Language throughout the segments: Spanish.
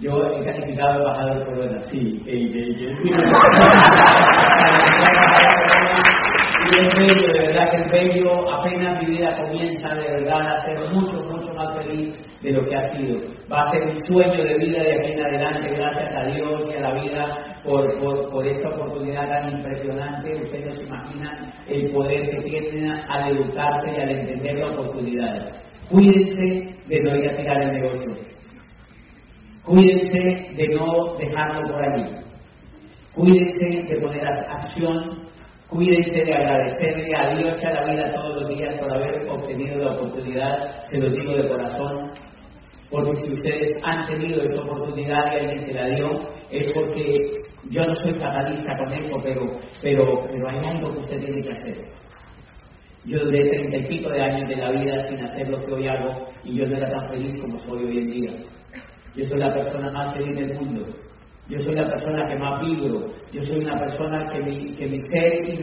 Yo he calificado embajador corona, sí, que, que, que, y es bello, de verdad que es bello, apenas mi vida comienza de verdad a ser mucho, mucho más feliz de lo que ha sido. Va a ser un sueño de vida de aquí en adelante, gracias a Dios y a la vida por, por, por esta oportunidad tan impresionante. Ustedes no se imaginan el poder que tienen al educarse y al entender la oportunidad. Cuídense de no ir a tirar el negocio. Cuídense de no dejarlo por allí. Cuídense de poner acción Cuídense de agradecerle a Dios y a la vida todos los días por haber obtenido la oportunidad, se lo digo de corazón, porque si ustedes han tenido esa oportunidad y alguien se la dio, es porque yo no soy fatalista con eso, pero, pero, pero hay algo que usted tiene que hacer. Yo duré treinta y pico de años de la vida sin hacer lo que hoy hago y yo no era tan feliz como soy hoy en día. Yo soy la persona más feliz del mundo. Yo soy la persona que más vibro. Yo soy una persona que mi, que mi ser y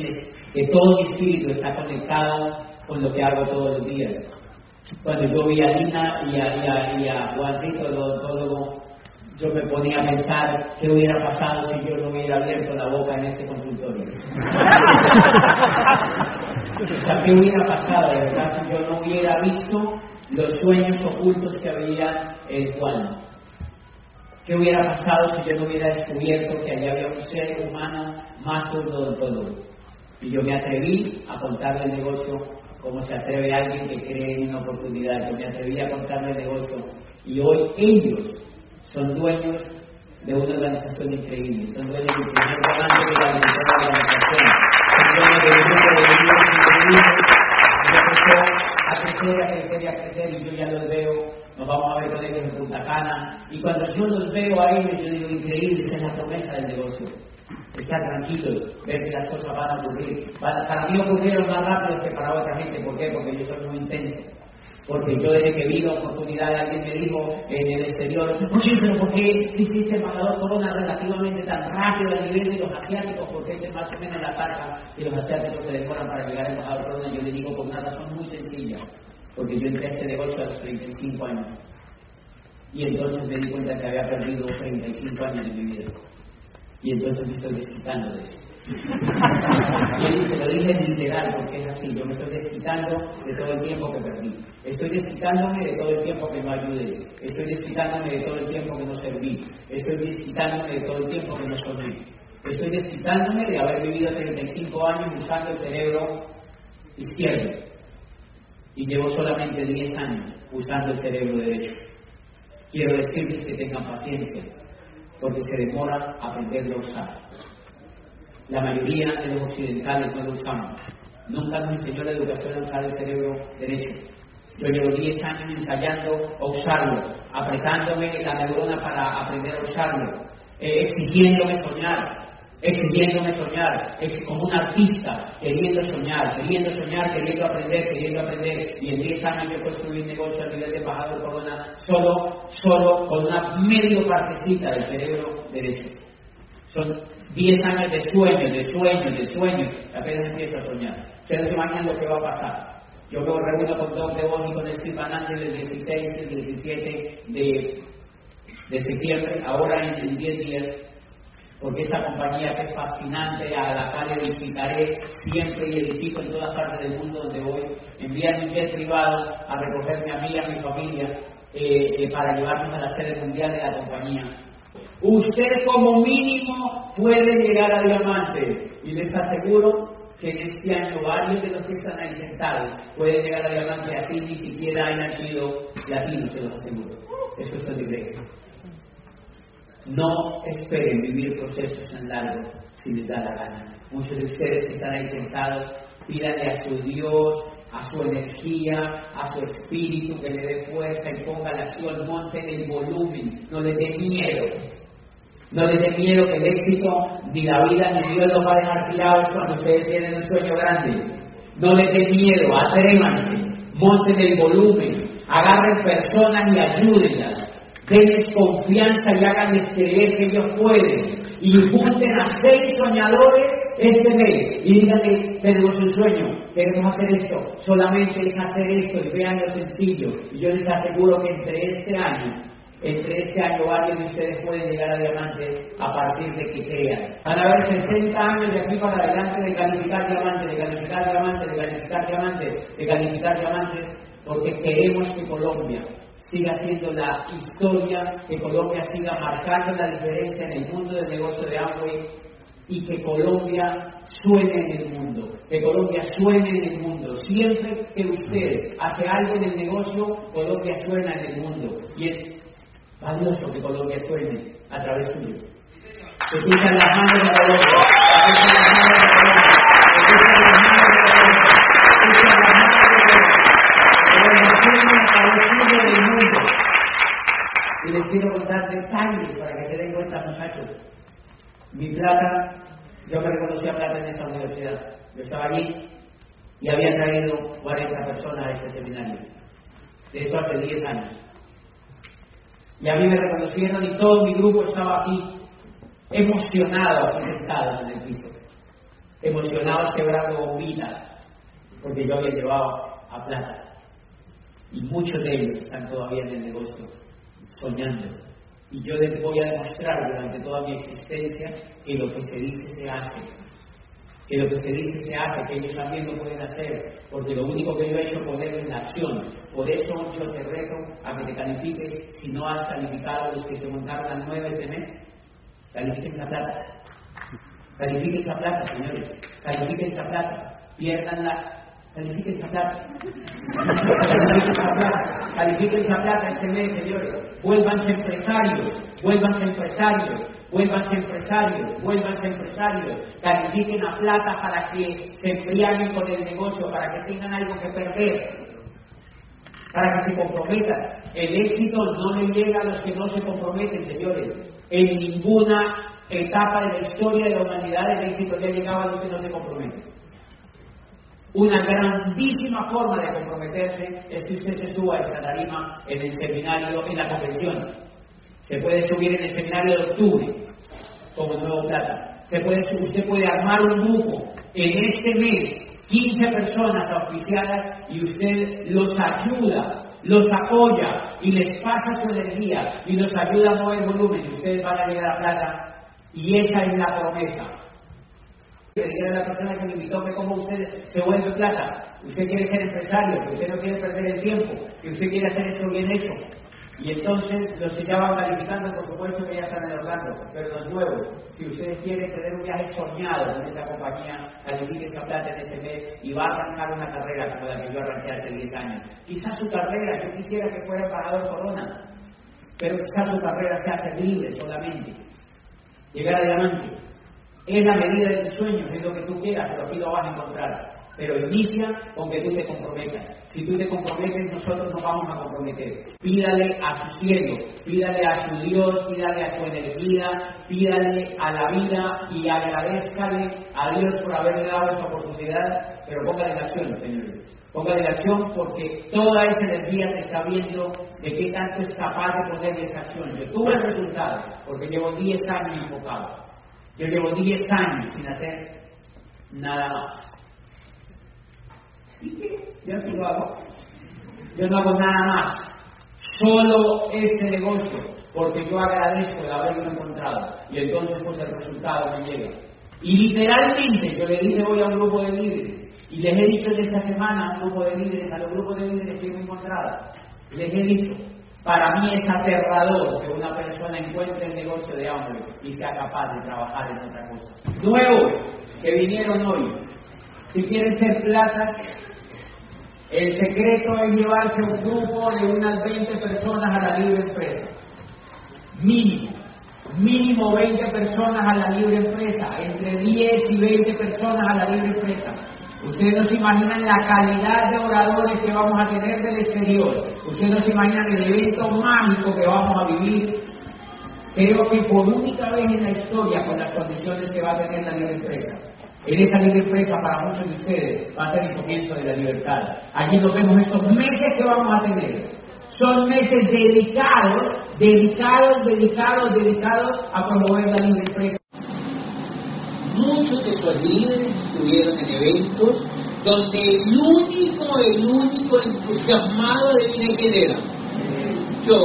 que todo mi espíritu está conectado con lo que hago todos los días. Cuando yo vi a Lina y a, y a, Juancito, el odontólogo, yo me ponía a pensar qué hubiera pasado si yo no hubiera abierto la boca en este consultorio. o sea, ¿qué hubiera pasado de verdad si yo no hubiera visto los sueños ocultos que había en Juan? ¿Qué hubiera pasado si yo no hubiera descubierto que allá había un ser humano más todo todo? Y yo me atreví a contarle el negocio como se atreve alguien que cree en una oportunidad. Yo me atreví a contarle el negocio. Y hoy ellos son dueños de una organización increíble. Son dueños del primer volante de la organización. Son dueños de un grupo de líderes increíbles. a crecer, a crecer y a crecer. Y yo ya los veo nos vamos a ver con ellos en Punta Cana. Y cuando yo los veo a ellos, yo digo, increíble, esa es la promesa del negocio. Estar tranquilo, ver que las cosas van a ocurrir. para mí ocurrieron más rápido que para otra gente. ¿Por qué? Porque yo soy muy intenso. Porque yo desde que vi la oportunidad, alguien me dijo en el exterior, oye, pero ¿por qué hiciste el embajador Corona relativamente tan rápido a nivel de los asiáticos? Porque es más o menos la tasa que los asiáticos se demoran para llegar al embajador Corona. Yo le digo por una razón muy sencilla porque yo entré a este negocio a los 35 años. Y entonces me di cuenta que había perdido 35 años de mi vida. Y entonces me estoy desquitando de eso. y dice, lo dije literal porque es así, yo me estoy desquitando de todo el tiempo que perdí. Estoy desquitándome de todo el tiempo que no ayudé. Estoy desquitándome de todo el tiempo que no serví. Estoy desquitándome de todo el tiempo que no sonrí. Estoy desquitándome de haber vivido 35 años usando el cerebro izquierdo y llevo solamente 10 años usando el cerebro derecho. Quiero decirles que tengan paciencia, porque se demora aprenderlo a usar. La mayoría de los occidentales no lo usamos. Nunca nos enseñó la educación a usar el cerebro derecho. Yo llevo 10 años ensayando a usarlo, apretándome la neurona para aprender a usarlo, eh, exigiéndome soñar, exigiéndome soñar, como un artista, queriendo soñar, queriendo soñar, queriendo aprender, queriendo aprender. Y en 10 años yo construí un negocio a nivel de embajador por una, solo, solo con una medio partecita del cerebro derecho. Son 10 años de sueños, de sueños, de sueños, apenas empiezo a soñar. Ustedes se imaginan lo que va a pasar. Yo me reúno con Don de y con Steve Van el 16 y el 17 de, de septiembre, ahora en 10 días porque esta compañía que es fascinante, a la cual visitaré siempre y edifico en todas partes del mundo donde voy, envían un jet privado a recogerme a mí y a mi familia eh, eh, para llevarnos a la sede mundial de la compañía. Usted como mínimo puede llegar a diamante y les aseguro que en este año varios de los que están ahí sentados pueden llegar a diamante así ni siquiera hayan sido latinos, se los aseguro. Eso es el no esperen vivir procesos tan largos si les da la gana. Muchos de ustedes que están ahí sentados, pídanle a su Dios, a su energía, a su espíritu que le dé fuerza y ponga la acción, monten el volumen, no les dé miedo. No les dé miedo que el éxito, ni la vida, ni Dios los va a dejar tirados cuando ustedes tienen un sueño grande. No les dé miedo, atrévanse, monten el volumen, agarren personas y ayúdenlas denles confianza y háganles creer que ellos pueden. Y junten a seis soñadores este mes y díganle, tenemos un sueño, queremos hacer esto, solamente es hacer esto y vean lo sencillo. Y yo les aseguro que entre este año entre este año varios de ustedes pueden llegar a diamante a partir de que crean. Van a haber 60 años de aquí para adelante de calificar diamante, de calificar diamante, de calificar diamante, de calificar diamante, porque queremos que Colombia siga siendo la historia, que Colombia siga marcando la diferencia en el mundo del negocio de Amway y que Colombia suene en el mundo, que Colombia suene en el mundo. Siempre que usted hace algo en el negocio, Colombia suena en el mundo. Y es valioso que Colombia suene a través suyo. Que pisan las manos de Colombia, que pisan las manos de Colombia, que pisan las manos de Colombia, que pisan las manos del mundo. Y les quiero contar detalles para que se den cuenta, muchachos. Mi plata, yo me reconocía plata en esa universidad. Yo estaba allí y había traído 40 personas a este seminario. De esto hace 10 años. Y a mí me reconocieron y todo mi grupo estaba aquí, emocionado, aquí sentados en el piso. Emocionados quebrando bombitas, porque yo había llevado a plata. Y muchos de ellos están todavía en el negocio, soñando. Y yo les voy a demostrar durante toda mi existencia que lo que se dice se hace. Que lo que se dice se hace, que ellos también lo pueden hacer. Porque lo único que yo he hecho es ponerlo en acción. Por eso yo te reto a que te califiques si no has calificado los que se montaron al 9 este mes. Califiquen esa plata. Califiquen esa plata, señores. Califiquen esa plata. Pierdanla Califiquen esa plata. Califiquen esa plata. Este mes, señores. Vuélvanse empresarios. Vuélvanse empresarios. Vuélvanse empresarios. Vuélvanse empresarios. Califiquen a plata para que se embriaguen con el negocio, para que tengan algo que perder. Para que se comprometan. El éxito no le llega a los que no se comprometen, señores. En ninguna etapa de la historia de la humanidad el éxito le ha llegado a los que no se comprometen. Una grandísima forma de comprometerse es que usted se suba a esa tarima en el seminario, en la convención. Se puede subir en el seminario de octubre como nuevo plata. Se puede, usted puede armar un grupo en este mes, 15 personas oficiadas y usted los ayuda, los apoya y les pasa su energía y los ayuda a mover volumen y ustedes van a llegar a plata. Y esa es la promesa que diga a la persona que me invitó que como usted se vuelve plata. Usted quiere ser empresario, que usted no quiere perder el tiempo, que usted quiere hacer esto bien hecho. Y entonces los que ya calificando, por supuesto que ya están Orlando, pero los nuevos, si ustedes quieren tener un viaje soñado en esa compañía, califique esa plata en ese mes y va a arrancar una carrera como la que yo arranqué hace 10 años. Quizás su carrera, yo quisiera que fuera embajador Corona, pero quizás su carrera se hace libre solamente. Llegar a diamante, es la medida de tus sueños, es lo que tú quieras, pero aquí lo vas a encontrar. Pero inicia con que tú te comprometas. Si tú te comprometes, nosotros nos vamos a comprometer. Pídale a su cielo, pídale a su Dios, pídale a su energía, pídale a la vida y agradezcale a Dios por haberle dado esta oportunidad, pero póngale en acción, señores. Póngale en acción porque toda esa energía te está viendo de qué tanto es capaz de ponerle esa acción. Yo tuve el resultado porque llevo 10 años enfocado. Yo llevo 10 años sin hacer nada más. ¿Y qué? Yo sí lo hago. Yo no hago nada más. Solo este negocio, porque yo agradezco de haberlo encontrado. Y entonces pues el resultado me llega. Y literalmente yo le dije voy a un grupo de líderes. Y les he dicho de esta semana a un grupo de líderes, a los grupos de líderes que he encontrado. Les he dicho, para mí es aterrador que una persona encuentre el negocio de hambre y sea capaz de trabajar en otra cosa. Nuevos que vinieron hoy, si quieren ser plata, el secreto es llevarse un grupo de unas 20 personas a la libre empresa. Mínimo. Mínimo 20 personas a la libre empresa. Entre 10 y 20 personas a la libre empresa. Ustedes no se imaginan la calidad de oradores que vamos a tener del exterior. Ustedes no se imaginan el evento mágico que vamos a vivir. Creo que por única vez en la historia, con las condiciones que va a tener la libre empresa. En esa libre empresa, para muchos de ustedes, va a ser el comienzo de la libertad. Allí nos vemos estos meses que vamos a tener. Son meses dedicados, dedicados, dedicados, dedicados a promover la libre empresa. Muchos de sus líderes estuvieron en eventos donde el único, el único entusiasmado de vida era yo.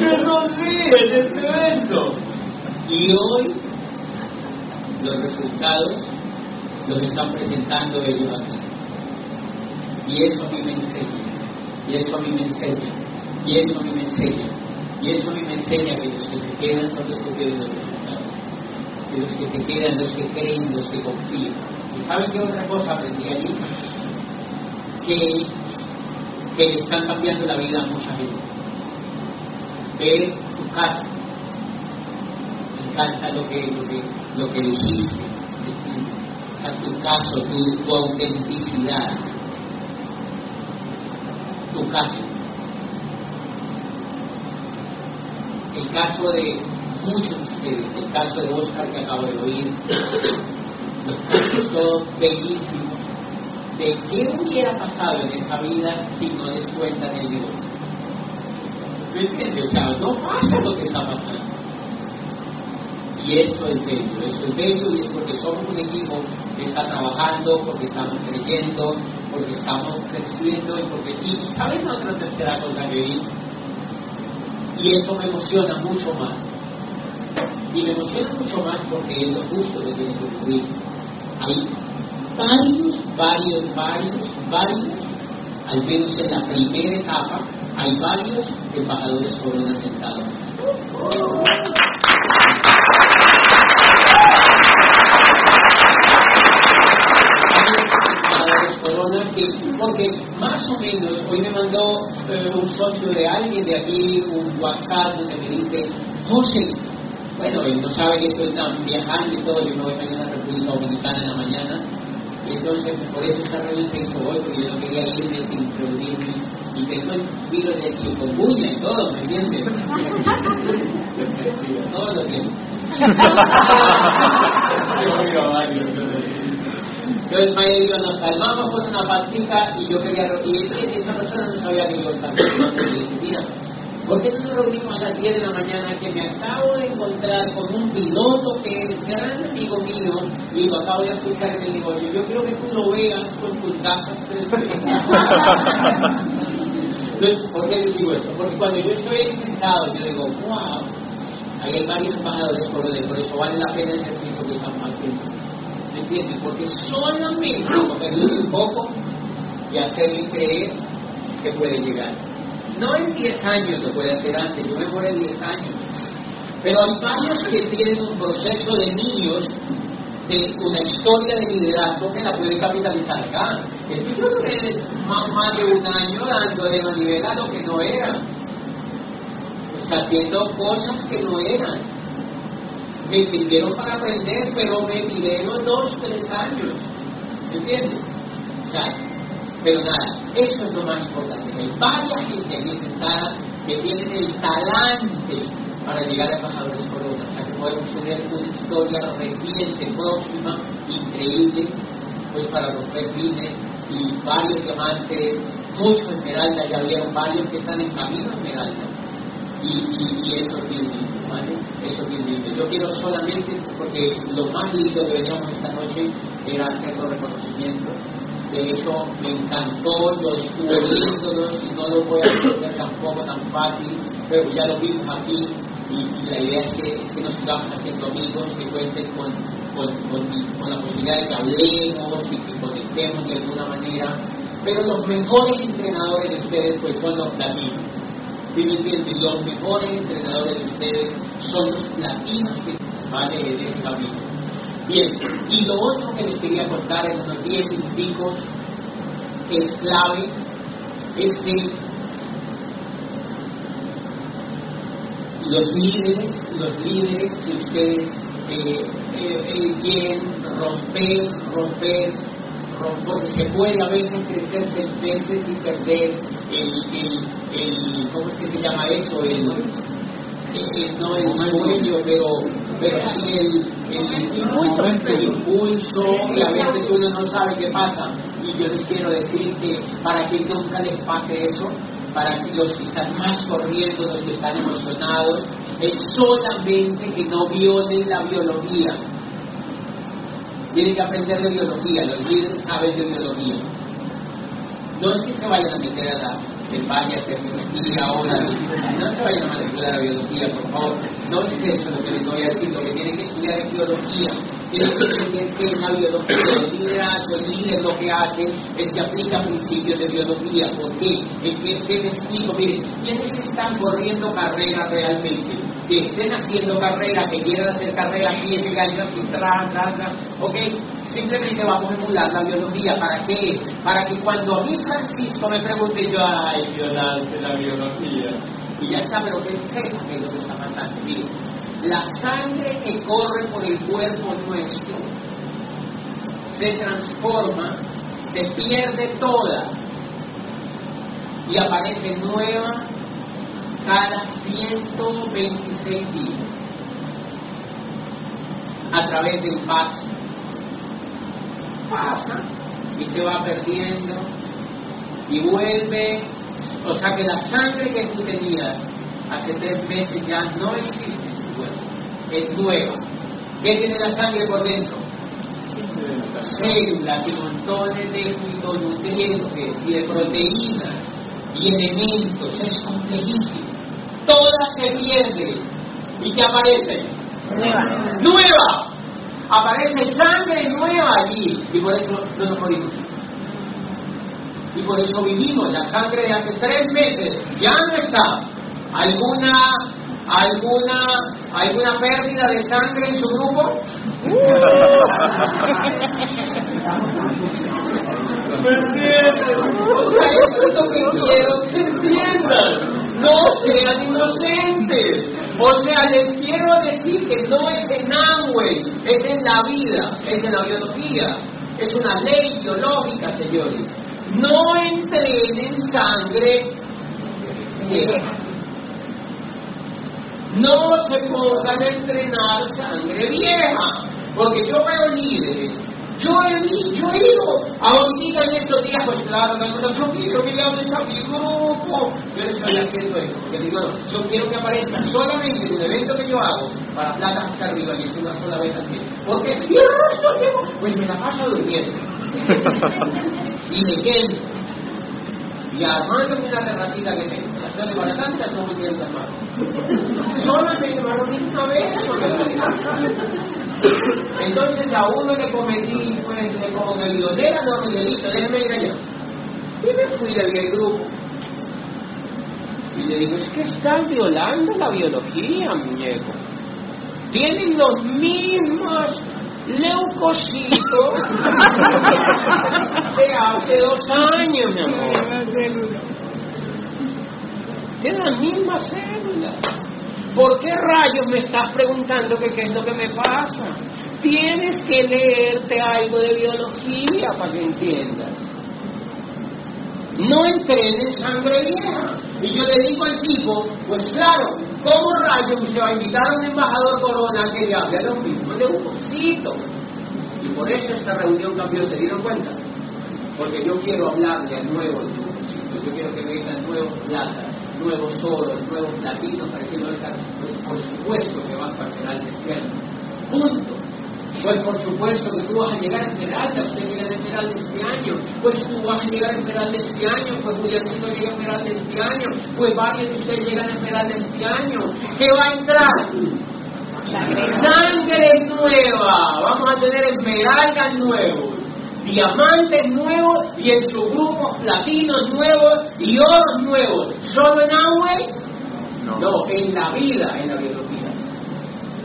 Yo no sé, es tremendo. Y hoy los resultados los están presentando ellos aquí. Y eso a mí me enseña, y eso a mí me enseña, y eso a mí me enseña, y eso me enseña que los que se quedan son los que tienen los resultados. Los que se quedan, los que creen, los que confían. ¿Y saben qué otra cosa aprendí allí? Que, que están cambiando la vida a mucha gente. Ver tu casa. Me encanta lo que, lo que, lo que dijiste. O tu caso, tu, tu autenticidad. Tu caso. El caso de muchos el caso de Oscar que acabo de oír, los casos todos bellísimos de qué hubiera pasado en esta vida si no les cuentan el negocio. ¿Me entiendes? O sea, no pasa lo que está pasando. Y eso es bello, eso es bello y es porque somos un equipo que está trabajando, porque estamos creyendo, porque estamos creciendo y porque... Y ¿sabes otra tercera cosa que vi? Y eso me emociona mucho más. Y me emociona mucho más porque es lo justo que tiene que ocurrir. Hay varios, varios, varios, varios, al menos en la primera etapa, hay varios embajadores corona sentados. Que, porque más o menos, hoy me mandó eh, un socio de alguien de aquí un WhatsApp donde me dice, José, bueno, él no sabe que estoy tan viajando y todo, yo me voy mañana a República Dominicana en la mañana, y entonces por eso esta reunión se hizo hoy, porque yo no quería irme sin introducirme, y tengo el virus de chikungunya y todo, ¿me entiendes? todo lo tiempo. Entonces Maya y yo nos calmamos con una pastita y yo quería, y esa persona no sabía que yo estaba ¿Por qué no nos reunimos a las 10 de la mañana que me acabo de encontrar con un piloto que es gran amigo mío y lo acabo de escuchar en el negocio? Yo quiero que tú lo veas con tus gafas. Entonces, ¿por qué les digo esto? Porque cuando yo estoy sentado, yo digo, wow, hay varios embajadores por por eso vale la pena el servicio que estamos haciendo. Porque solamente cogerle un poco y hacerle creer que puede llegar. No en 10 años lo puede hacer antes, yo me muero en 10 años. Pero hay varios que tienen un proceso de niños, de una historia de liderazgo que la pueden capitalizar acá. El tipo tiene más, más de un año dando de manivela lo que no era. Haciendo cosas que no eran. Me pidieron para aprender, pero me pidieron dos, tres años. ¿Me entiendes? Sea, pero nada, eso es lo más importante. Hay varias gente aquí sentada que tienen el talante para llegar a embajadores corona. O sea, que podemos tener una historia reciente, próxima, increíble, pues para romper fines y varios diamantes, muchos esmeraldas, ya vieron varios que están en camino a esmeralda. Y, y, y eso lindo, Eso lindo. Yo quiero solamente, porque lo más lindo que veníamos esta noche era hacer los reconocimientos de hecho, me encantó, lo viéndolo, y no lo voy a hacer tampoco tan fácil, pero ya lo vimos aquí y, la idea es que, es que nos sigamos haciendo amigos, que cuenten con, con la posibilidad de que hablemos y que conectemos de alguna manera. Pero los mejores entrenadores de ustedes pues son los latinos. ¿Sí me entienden? Los mejores entrenadores de ustedes son los latinos que van en ese camino. Bien, y lo otro que les quería contar en unos 10 minuticos que es clave es que los líderes, los líderes que ustedes eh, eh, eh, quieren romper, romper, romper, se puede a veces crecer veces y perder el, el, el, ¿cómo es que se llama eso? El, el, no el sueño, pero, pero sí el, el, impulso, el impulso, y a veces uno no sabe qué pasa. Y yo les quiero decir que para que nunca les pase eso, para que los que están más corriendo, los que están emocionados, es solamente que no violen la biología. tienen que aprender de biología, los líderes saben de biología. No es que se vayan a meter a la, el valle a biología ahora, no se vayan a manipular a biología, por favor. No es eso lo que les voy a decir, lo que tienen que estudiar es biología. Tienen que entender que es la biología, el liderazgo, el líder lo que hace es que aplica principios de biología. ¿Por qué? Que, que les explico, miren, ¿quiénes están corriendo carreras realmente? que estén haciendo carrera, que quieran hacer carrera, años y tra, tra, tra, ok, simplemente vamos a emular la biología, ¿para qué? Para que cuando a mí Francisco me pregunte yo, ay, yo la, biología, y ya está, pero que sepa que es lo que está pasando, mire, la sangre que corre por el cuerpo nuestro se transforma, se pierde toda y aparece nueva cada 126 días a través del paso. Pasa y se va perdiendo y vuelve. O sea que la sangre que tú tenías hace tres meses ya no existe en tu cuerpo, es nueva. ¿Qué tiene la sangre por dentro? Células y montones de fitonutrientes y de proteínas y elementos, es complejísimo todas se pierden. ¿Y qué aparece? Nueva. Nueva. Aparece sangre nueva allí. Y por eso no nos morimos. Y por eso vivimos. La sangre de hace tres meses ya no está. ¿Alguna, alguna, alguna pérdida de sangre en su grupo? ¿Me entiendes? Eso es lo que quiero que entiendan no sean inocentes. O sea, les quiero decir que no es en Amway, es en la vida, es en la biología, es una ley biológica, señores. No entrenen sangre vieja. No se pongan a entrenar sangre vieja, porque yo veo líderes yo he, yo he ido ahorita en estos días, pues claro, yo quiero que le hables a mi grupo. Yo le estoy haciendo eso, porque digo, no, yo quiero que aparezca solamente en un evento que yo hago para plata hacia arriba y es una sola vez mes. Porque pues me la paso durmiendo. y leyendo. Y armándome una terracita que tengo. Las sale para tantas no me quiero más. Solamente me una vez, entonces a uno le cometí, pues, como que digo, no me listo, déjeme allá. Y me fui del grupo. Y le digo, es que están violando la biología, muñeco. Tienen los mismos leucocitos de hace dos años, mi amor. Tienen las mismas células. ¿Por qué rayos me estás preguntando qué es lo que me pasa? Tienes que leerte algo de biología para que entiendas. No entrenes sangre vieja. Y yo le digo al tipo, pues claro, ¿cómo rayos se va a invitar a un embajador corona que le hable a los mismos de un poquito? Y por eso esta reunión cambió, ¿se dieron cuenta? Porque yo quiero hablarle al nuevo yo quiero que vengan nuevos plata nuevos oros, nuevos platinos, para que no pues por supuesto que vas para canal de Punto. Pues por supuesto que tú vas a llegar a Esmeralda, usted llega a Esmeralda este año, pues tú vas a llegar a Esmeralda este año, pues Julianito llega a Esmeralda este año, pues varios de ustedes llegan a Esmeralda este año. ¿Qué va a entrar? Sangre nueva, vamos a tener esmeraldas nuevos diamantes nuevos y en su grupo platinos nuevos y oros nuevos. ¿Solo en agua? No. en la vida, en la biología.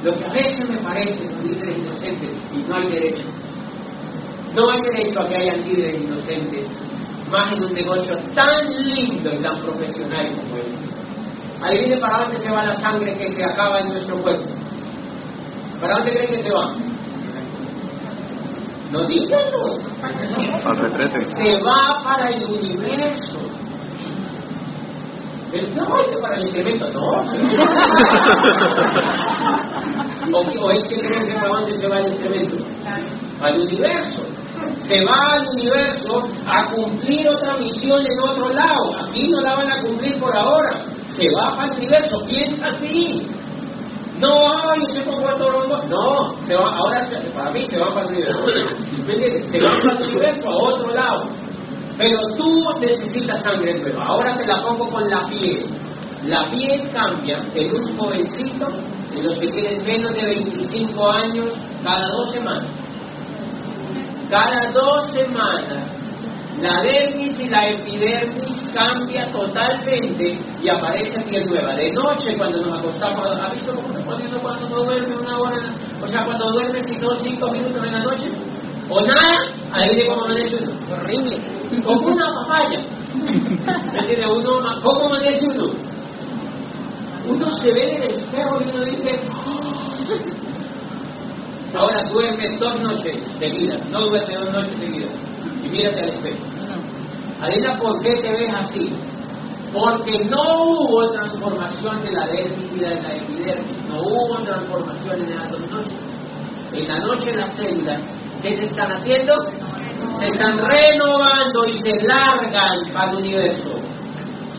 Lo que a veces me parece los líderes inocentes y no hay derecho. No hay derecho a que haya líderes inocentes, más en un negocio tan lindo y tan profesional como este. Adivine para dónde se va la sangre que se acaba en nuestro cuerpo. ¿Para dónde creen que se va? No díganlo. Se va para el universo. No, es para el incremento, no. o, es que creen que para dónde se va el incremento? Al universo. Se va al universo a cumplir otra misión en otro lado. Aquí no la van a cumplir por ahora. Se va para el universo. Piensa así. No, ay, yo pongo Toronto. No, se va, ahora para mí se va para el universo. Se va para el universo a otro lado. Pero tú necesitas sangre nueva. Ahora te la pongo con la piel. La piel cambia en un jovencito, de los que tienen menos de 25 años, cada dos semanas. Cada dos semanas la dermis y la epidermis cambia totalmente y aparece piel nueva. De noche, cuando nos acostamos, ¿ha visto cómo se pone cuando no duerme una hora? O sea, cuando duerme, si no, cinco minutos en la noche. O nada, ahí de cómo amanece uno. Horrible. Como una papaya. ¿Me Uno, ¿Cómo amanece uno? Uno se ve en el espejo y uno dice... Ahora duerme dos noches seguidas, no duerme dos noches seguidas y mírate al espejo. Adela, ¿por qué te ves así? Porque no hubo transformación de la dermis y de la epidermis, no hubo transformación en las dos noches. En la noche las células, ¿qué se están haciendo? Se están renovando y se largan al universo.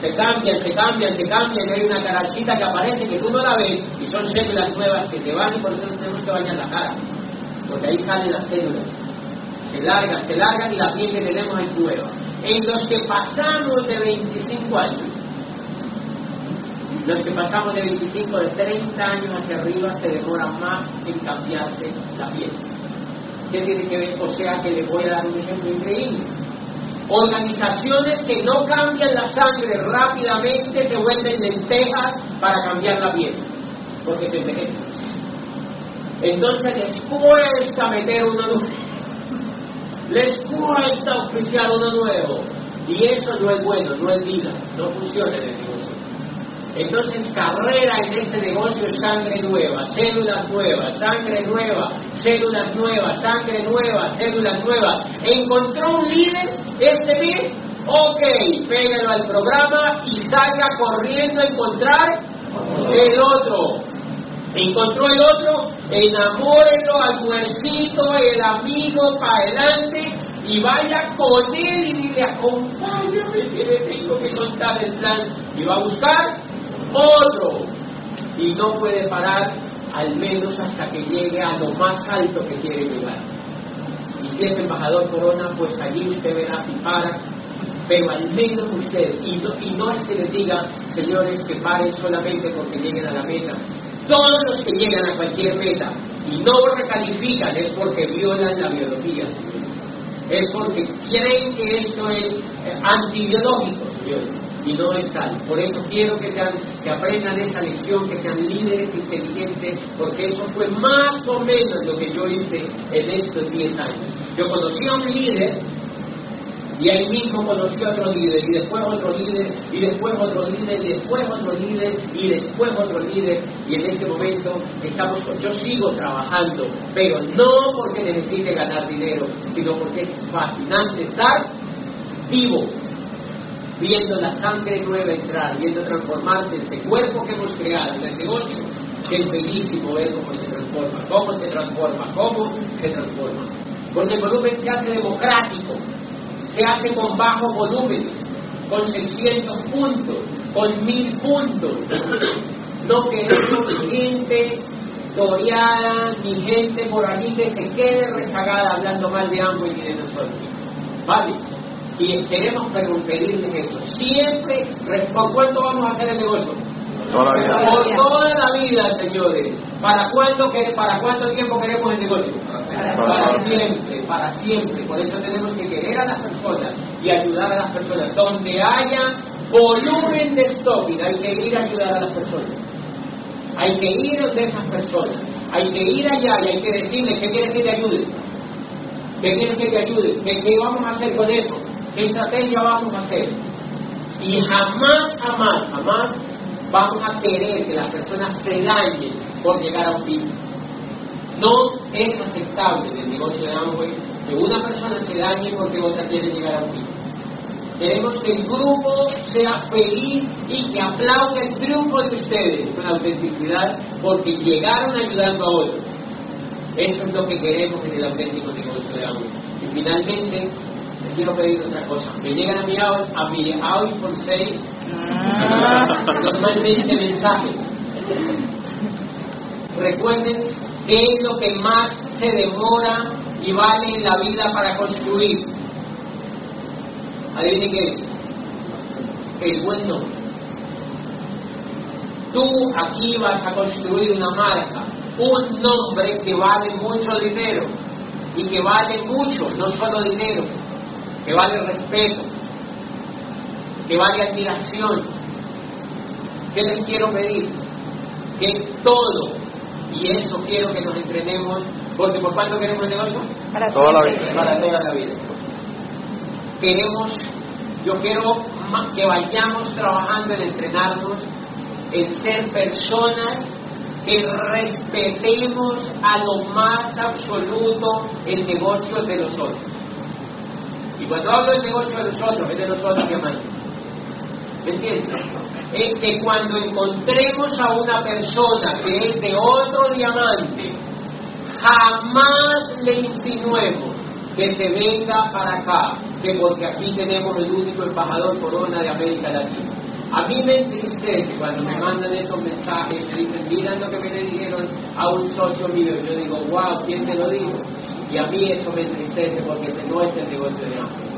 Se cambian, se cambian, se cambian, y hay una carachita que aparece que tú no la ves y son células nuevas que se van y por eso tenemos que bañar la cara. Porque ahí salen las células se largan, se largan y la piel que tenemos es nueva. En los que pasamos de 25 años, los que pasamos de 25, de 30 años hacia arriba, se demora más en cambiarse la piel. ¿Qué tiene que ver? O sea que le voy a dar un ejemplo increíble. Organizaciones que no cambian la sangre rápidamente se vuelven lentejas para cambiar la piel, porque se envejecen. Entonces les cuesta meter una luz les cuesta oficiar uno nuevo. Y eso no es bueno, no es vida, no funciona en el negocio. Entonces, carrera en ese negocio es sangre nueva, células nuevas, sangre nueva, células nuevas, sangre nueva, células nuevas. ¿Encontró un líder este mes? Ok, pégalo al programa y salga corriendo a encontrar el otro. Encontró el otro, enamórenlo al muercito, el amigo para adelante y vaya con él y dile, acompáñame que le tengo que contar el plan. Y va a buscar otro. Y no puede parar al menos hasta que llegue a lo más alto que quiere llegar. Y si es embajador Corona, pues allí usted verá si para, pero al menos usted, y no, y no es que les diga, señores, que paren solamente porque lleguen a la meta, todos los que llegan a cualquier meta y no recalifican es porque violan la biología. Es porque creen que esto es eh, antibiológico, y no es tal. Por eso quiero que, que aprendan esa lección, que sean líderes inteligentes, porque eso fue más o menos lo que yo hice en estos 10 años. Yo conocí a un líder y ahí mismo conocí a otro líder, y después otro líder, y después otro líder, y después otro líder, y después otro líder, y en este momento estamos, yo sigo trabajando, pero no porque necesite ganar dinero, sino porque es fascinante estar vivo, viendo la sangre nueva entrar, viendo transformarse este cuerpo que hemos creado en el negocio, es bellísimo ver cómo se transforma, cómo se transforma, cómo se transforma. Porque el volumen se hace democrático, se hace con bajo volumen, con 600 puntos, con 1000 puntos. No queremos gente toreada ni gente por allí que se quede rezagada hablando mal de ambos y de nosotros. ¿Vale? Y queremos pedirles eso. Siempre, ¿por cuánto vamos a hacer el negocio? Por toda la vida, señores. ¿Para cuánto, para cuánto tiempo queremos el negocio? Para siempre, para siempre. Por eso tenemos que querer a las personas y ayudar a las personas. Donde haya volumen de stock, hay que ir a ayudar a las personas. Hay que ir de esas personas. Hay que ir allá y hay que decirles que quieren que te ayude. Que quieren que te ayude. Que, ¿Qué vamos a hacer con eso? ¿Qué estrategia vamos a hacer? Y jamás, jamás, jamás vamos a querer que las personas se dañen por llegar a un fin. No es aceptable en el negocio de Amway que una persona se dañe porque otra quiere llegar a un fin. Queremos que el grupo sea feliz y que aplaude el triunfo de ustedes con autenticidad porque llegaron ayudando a otros. Eso es lo que queremos en el auténtico negocio de Amway. Y finalmente, quiero pedir otra cosa. A mi out, a mi out for sale, normalmente mensajes recuerden qué es lo que más se demora y vale en la vida para construir. Adivinen qué es. El buen nombre. Tú aquí vas a construir una marca, un nombre que vale mucho dinero y que vale mucho, no solo dinero, que vale respeto, que vale admiración. ¿Qué les quiero pedir? Que todo, y eso quiero que nos entrenemos, porque ¿por cuánto queremos el negocio? Para toda la vida. Para toda la vida. Queremos, yo quiero que vayamos trabajando en entrenarnos, en ser personas que respetemos a lo más absoluto el negocio de los otros. Y cuando hablo del negocio de los otros, es de los otros diamantes. ¿Me entiendes? Es que cuando encontremos a una persona que es de otro diamante, jamás le insinuemos que se venga para acá, que porque aquí tenemos el único embajador corona de América Latina. A mí me entristece cuando me mandan esos mensajes, me dicen, mira lo que me le dijeron a un socio mío. Yo digo, wow, ¿quién te lo dijo? Y a mí eso me entristece porque ese no es el negocio de hambre.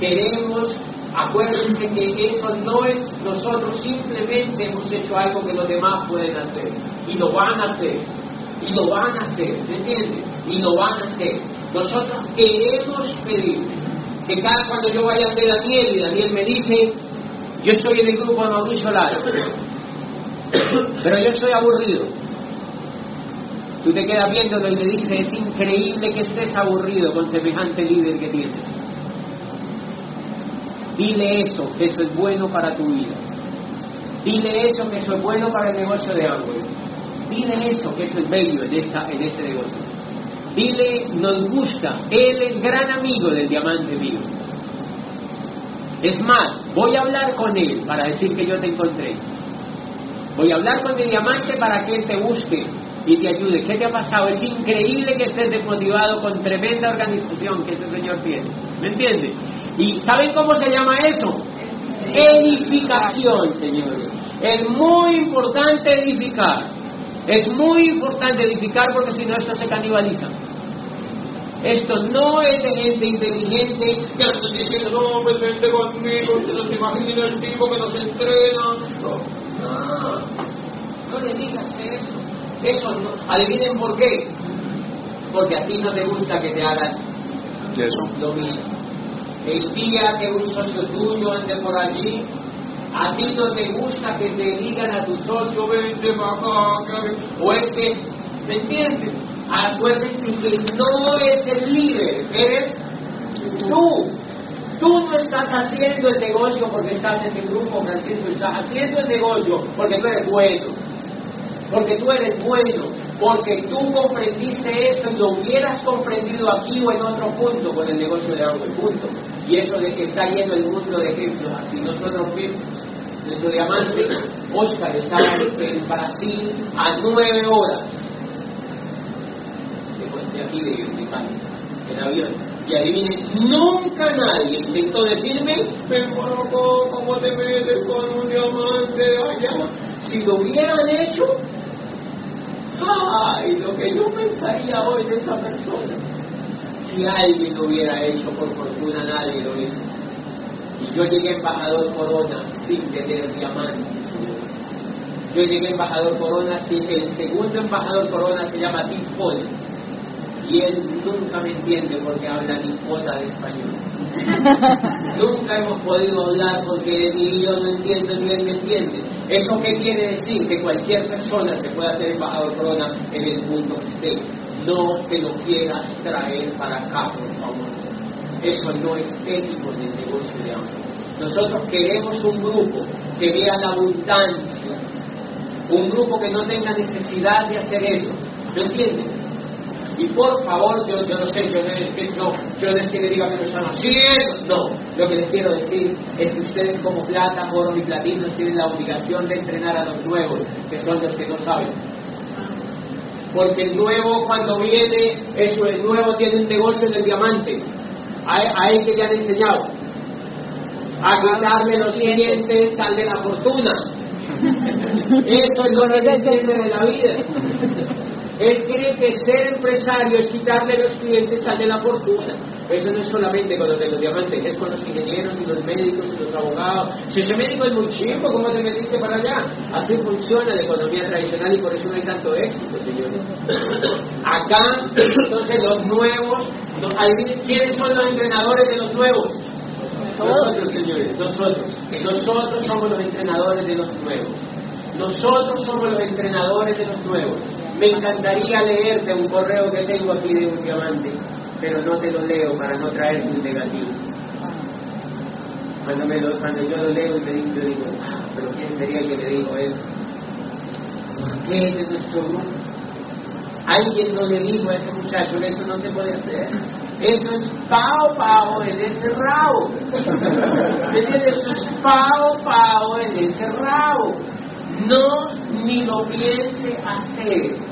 Queremos, acuérdense que eso no es, nosotros simplemente hemos hecho algo que los demás pueden hacer. Y lo van a hacer. Y lo van a hacer, ¿me entiendes? Y lo van a hacer. Nosotros queremos pedir que cada cuando yo vaya a ver Daniel y Daniel me dice, yo estoy en el grupo de Mauricio Lara, pero yo estoy aburrido. Tú te quedas viendo y le dices, es increíble que estés aburrido con semejante líder que tienes. Dile eso, que eso es bueno para tu vida. Dile eso, que eso es bueno para el negocio de Amway. Dile eso, que eso es bello en, esta, en ese negocio. Dile, nos gusta, él es gran amigo del diamante mío. Es más, voy a hablar con él para decir que yo te encontré. Voy a hablar con el diamante para que él te busque y te ayude. ¿Qué te ha pasado? Es increíble que estés desmotivado con tremenda organización que ese señor tiene. ¿Me entiendes? ¿Y saben cómo se llama eso? Edificación, señores. Es muy importante edificar. Es muy importante edificar porque si no esto se canibaliza. Esto no es de gente inteligente que están diciendo, no, pues vente conmigo, usted no se imagina el tipo que nos entrena. No, no, no le digas eso. Eso no. Adivinen por qué. Porque a ti no te gusta que te hagan Eso. lo mismo. El día que un socio tuyo ande por allí, a ti no te gusta que te digan a tu socio, vente acá, que-". o es que, ¿me entiendes? Acuérdense que no es el líder, eres tú. Tú no estás haciendo el negocio porque estás en el grupo, Francisco, estás haciendo el negocio porque tú eres bueno, porque tú eres bueno, porque tú comprendiste esto y lo hubieras comprendido aquí o en otro punto con el negocio de agua, punto. Y eso de que está lleno el mundo de ejemplos, así nosotros mismos. Nuestro diamante, Oscar, está en Brasil a nueve horas de, aquí de, Cali, en avión. Y adivinen, nunca nadie intentó decirme, por acá, ¿cómo te metes con un diamante allá? Si lo hubieran hecho, ¡ay! Lo que yo pensaría hoy de esa persona. Si alguien lo hubiera hecho, por fortuna nadie lo hizo. Y yo llegué embajador Corona sin tener diamante. Yo llegué embajador Corona sin el segundo embajador Corona se llama Tim. Y él nunca me entiende porque habla ni cuota de español. nunca hemos podido hablar porque ni yo no entiendo ni él me entiende. ¿Eso qué quiere decir? Que cualquier persona se puede hacer embajador Corona en el mundo que esté. No te lo quieras traer para acá, por favor. Eso no es ético en el negocio de hambre. Nosotros queremos un grupo que vea la abundancia, un grupo que no tenga necesidad de hacer eso. ¿Me entiendes? Y por favor, yo, yo no sé, yo no, yo no es que le diga que lo están haciendo. No, lo que les quiero decir es que ustedes como plata, oro y platinos tienen la obligación de entrenar a los nuevos, que son los que no saben. Porque el nuevo cuando viene, eso, el nuevo tiene un negocio en el diamante. A, a él que le han enseñado. A quitarle los dientes, sal de la fortuna. Eso es lo que él entiende de la vida. Él cree que ser empresario es quitarle los clientes al de la fortuna. Eso no es solamente con los de los diamantes, es con los ingenieros y los médicos y los abogados. Si ese médico es muy chico, ¿cómo te metiste para allá? Así funciona la economía tradicional y por eso no hay tanto éxito, señores. Acá, entonces los nuevos, quiénes son los entrenadores de los nuevos. Nosotros, señores, nosotros. Nosotros somos los entrenadores de los nuevos. Nosotros somos los entrenadores de los nuevos. Me encantaría leerte un correo que tengo aquí de un diamante, pero no te lo leo para no traer un negativo. Cuando, me yo lo leo y te digo, yo digo, ah, pero ¿quién sería el que me dijo eso? ¿Por qué es de nuestro? Alguien no le dijo a ese muchacho, eso no se puede hacer. Eso es pao pao en ese rabo. ¿Me? Eso es pao pao en ese rabo. No ni lo piense hacer,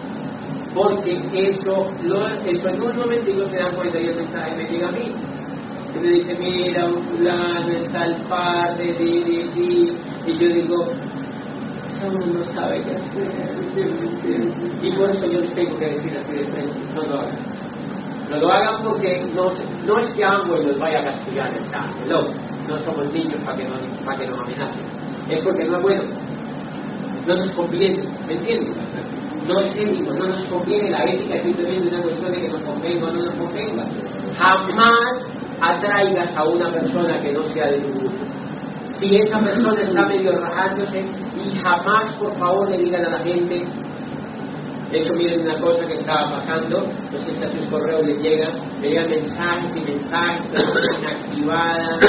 porque eso, lo, eso en un momentico se dan cuenta y el mensaje me llega a mí. Y me dice, mira, un fulano en tal parte, di, di. y yo digo, no sabe qué hacer. Y por eso yo les tengo que decir así de frente, no lo hagan. No lo hagan porque no, no es que Amway los vaya a castigar, está, no, no somos niños para que, no, para que nos amenacen. Es porque no es bueno no nos conviene, ¿me entiendes? No es ético, no nos conviene, la ética es simplemente una cuestión de que nos convenga o no nos convenga. Jamás atraigas a una persona que no sea de tu grupo. Si esa persona está medio rajándose, y jamás, por favor, le digan a la gente, de hecho, miren una cosa que estaba pasando, no sé si a sus correos les llegan, le llegan mensajes y mensajes, inactivadas,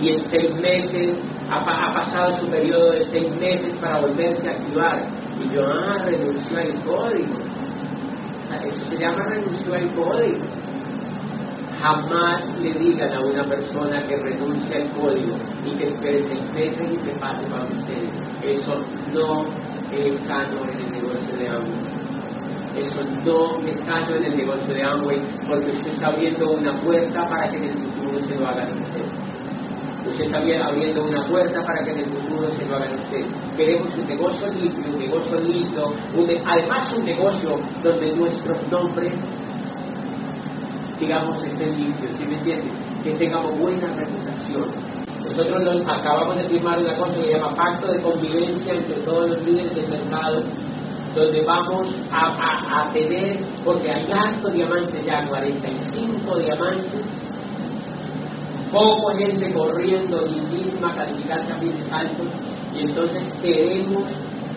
y en seis meses ha, ha, pasado su periodo de seis meses para volverse a activar. Y yo, ah, renunció al código. Eso se llama renunció al código. Jamás le digan a una persona que renuncie al código y que espere seis meses y se pase para ustedes. Eso no es sano en el negocio de Amway. Eso no es sano en el negocio de Amway porque usted está abriendo una puerta para que en el futuro se lo hagan ustedes usted está abriendo una puerta para que en el futuro se lo hagan ustedes. Queremos un negocio limpio, un negocio lindo, un además un negocio donde nuestros nombres, digamos, estén limpios, ¿sí me entienden? Que tengamos buena reputación. Nosotros nos acabamos de firmar una cosa que se llama Pacto de Convivencia entre todos los líderes del mercado, donde vamos a, a, a tener, porque hay tantos diamantes ya, 45 diamantes, poco gente corriendo, lindísima, calificar también altos, y entonces queremos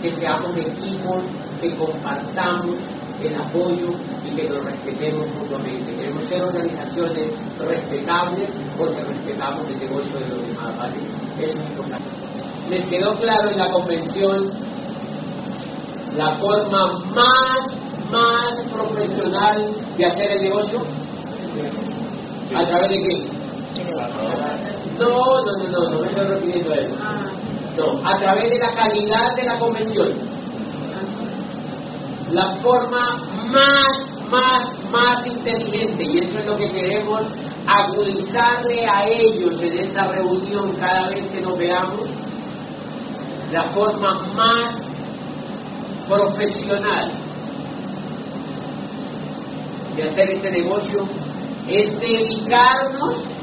que seamos equipos, que compartamos el apoyo y que nos respetemos mutuamente. Queremos ser organizaciones respetables porque respetamos el negocio de los demás, ¿vale? Eso es importante. ¿Les quedó claro en la convención la forma más, más profesional de hacer el negocio? ¿A través de qué? No, no, no, no, no me estoy refiriendo a eso. No, a través de la calidad de la convención. La forma más, más, más inteligente, y eso es lo que queremos agudizarle a ellos en esta reunión cada vez que nos veamos, la forma más profesional de hacer este negocio es dedicarnos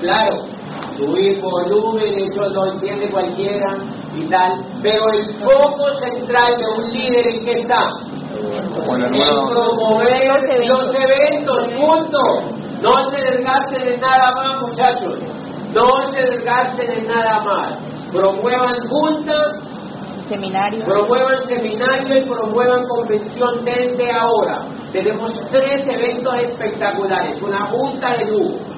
Claro, subir volumen, eso lo entiende cualquiera y tal, pero el foco central de un líder en qué está? En promover los eventos, punto. No se desgasten en nada más, muchachos. No se desgasten en nada más. Promuevan juntas seminario. Promuevan seminario y promuevan convención desde ahora. Tenemos tres eventos espectaculares, una junta de lujo,